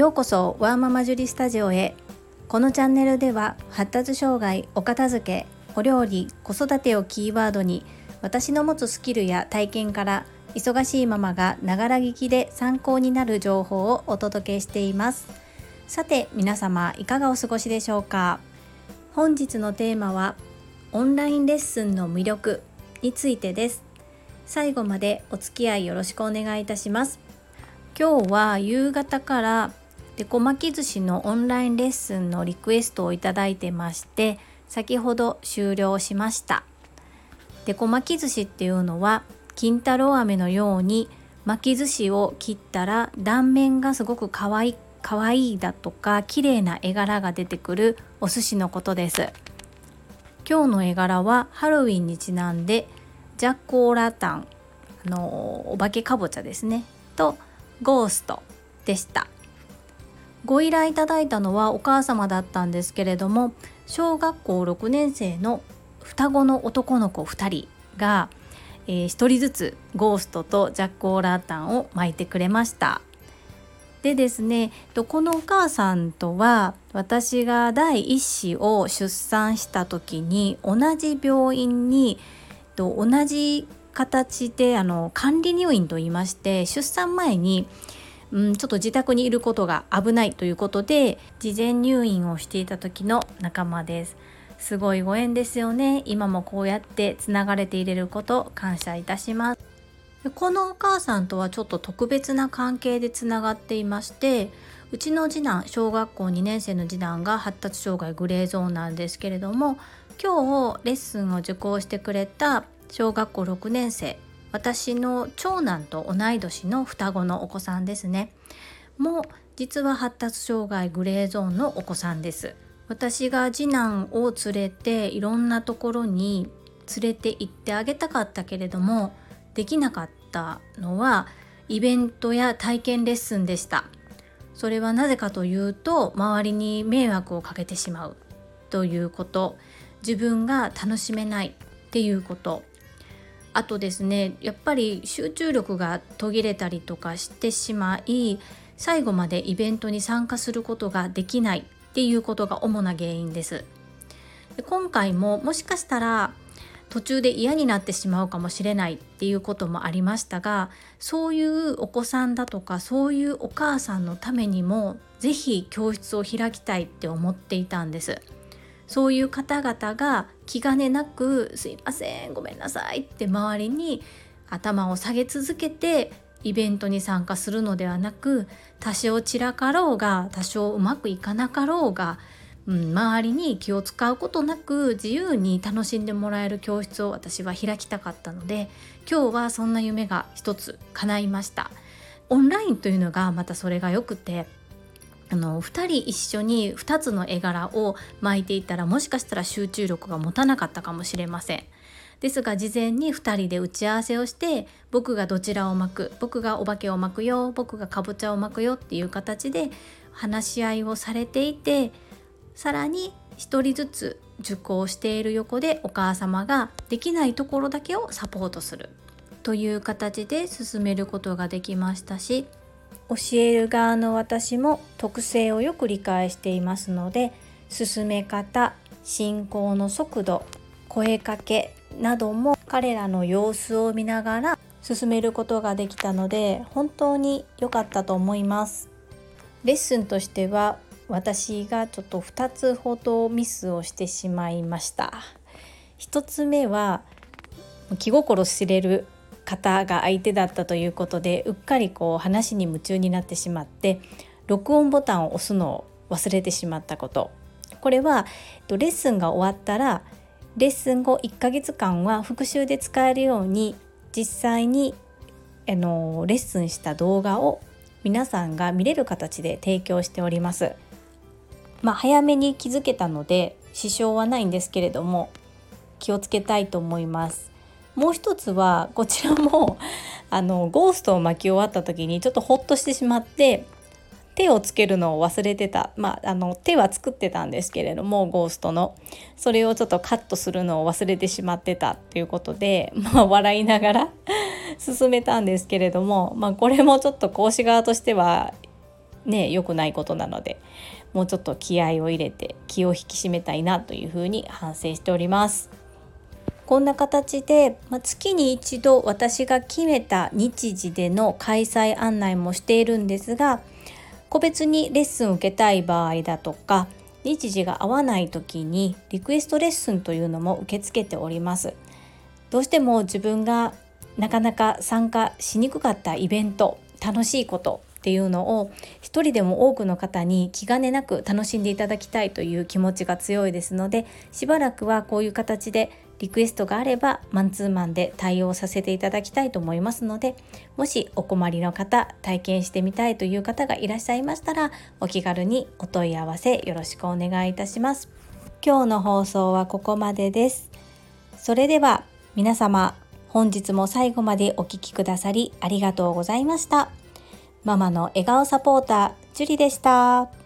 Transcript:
ようこそワーママジュリスタジオへ。このチャンネルでは発達障害お片付けお料理子育てをキーワードに私の持つスキルや体験から忙しいママがながら聞きで参考になる情報をお届けしています。さて皆様いかがお過ごしでしょうか？本日のテーマはオンラインレッスンの魅力についてです。最後までお付き合いよろしくお願いいたします。今日は夕方からでこ巻き寿司のオンラインレッスンのリクエストをいただいてまして先ほど終了しました。でこ巻き寿司っていうのは金太郎飴のように巻き寿司を切ったら断面がすごく可愛い可愛いだとか綺麗な絵柄が出てくるお寿司のことです。今日の絵柄はハロウィンにちなんでジャック・オーラタンあのお化けかぼちゃですね。とゴーストでした。ご依頼いただいたのはお母様だったんですけれども小学校6年生の双子の男の子2人が、えー、1人ずつゴーストとジャック・オーラータンを巻いてくれました。でですねこのお母さんとは私が第一子を出産した時に同じ病院に同じ形であの管理入院といいまして出産前にうん、ちょっと自宅にいることが危ないということで事前入院をしていた時の仲間です。すごいご縁ですよね。今もこうやってつながれていれること感謝いたします。このお母さんとはちょっと特別な関係でつながっていましてうちの次男小学校2年生の次男が発達障害グレーゾーンなんですけれども今日レッスンを受講してくれた小学校6年生私の長男と同い年の双子のお子さんですね。も実は発達障害グレーゾーンのお子さんです。私が次男を連れていろんなところに連れて行ってあげたかったけれどもできなかったのはイベントや体験レッスンでした。それはなぜかというと周りに迷惑をかけてしまうということ。自分が楽しめないっていうこと。あとですねやっぱり集中力が途切れたりとかしてしまい最後までイベントに参加することができないっていうことが主な原因ですで今回ももしかしたら途中で嫌になってしまうかもしれないっていうこともありましたがそういうお子さんだとかそういうお母さんのためにも是非教室を開きたいって思っていたんです。そういう方々が気兼ねなく「すいませんごめんなさい」って周りに頭を下げ続けてイベントに参加するのではなく多少散らかろうが多少うまくいかなかろうが、うん、周りに気を使うことなく自由に楽しんでもらえる教室を私は開きたかったので今日はそんな夢が一つ叶いました。オンラインというのがまたそれが良くてあの2人一緒に2つの絵柄を巻いていたらもしかしたら集中力が持たなかったかもしれません。ですが事前に2人で打ち合わせをして僕がどちらを巻く僕がお化けを巻くよ僕がかぼちゃを巻くよっていう形で話し合いをされていてさらに1人ずつ受講している横でお母様ができないところだけをサポートするという形で進めることができましたし教える側の私も特性をよく理解していますので進め方進行の速度声かけなども彼らの様子を見ながら進めることができたので本当に良かったと思います。レッスンとしては私がちょっと2つほどミスをしてしまいました。1つ目は気心知れる方が相手だったということでうっかりこう話に夢中になってしまって録音ボタンを押すのを忘れてしまったことこれはレッスンが終わったらレッスン後1ヶ月間は復習で使えるように実際にあのレッスンした動画を皆さんが見れる形で提供しております。まあ、早めに気づけたので支障はないんですけれども気をつけたいと思います。もう一つはこちらも あのゴーストを巻き終わった時にちょっとホッとしてしまって手をつけるのを忘れてた、まあ、あの手は作ってたんですけれどもゴーストのそれをちょっとカットするのを忘れてしまってたっていうことで、まあ、笑いながら 進めたんですけれども、まあ、これもちょっと講師側としてはね良くないことなのでもうちょっと気合を入れて気を引き締めたいなというふうに反省しております。こんな形で、まあ、月に一度私が決めた日時での開催案内もしているんですが個別にレッスンを受けたい場合だとか日時が合わない時にリクエストレッスンというのも受け付けております。どうしても自分がなかなか参加しにくかったイベント楽しいことっていうのを一人でも多くの方に気兼ねなく楽しんでいただきたいという気持ちが強いですのでしばらくはこういう形でリクエストがあればマンツーマンで対応させていただきたいと思いますのでもしお困りの方体験してみたいという方がいらっしゃいましたらお気軽にお問い合わせよろしくお願いいたします。今日の放送はここまでです。それでは皆様本日も最後までお聴きくださりありがとうございました。ママの笑顔サポータージュリでした。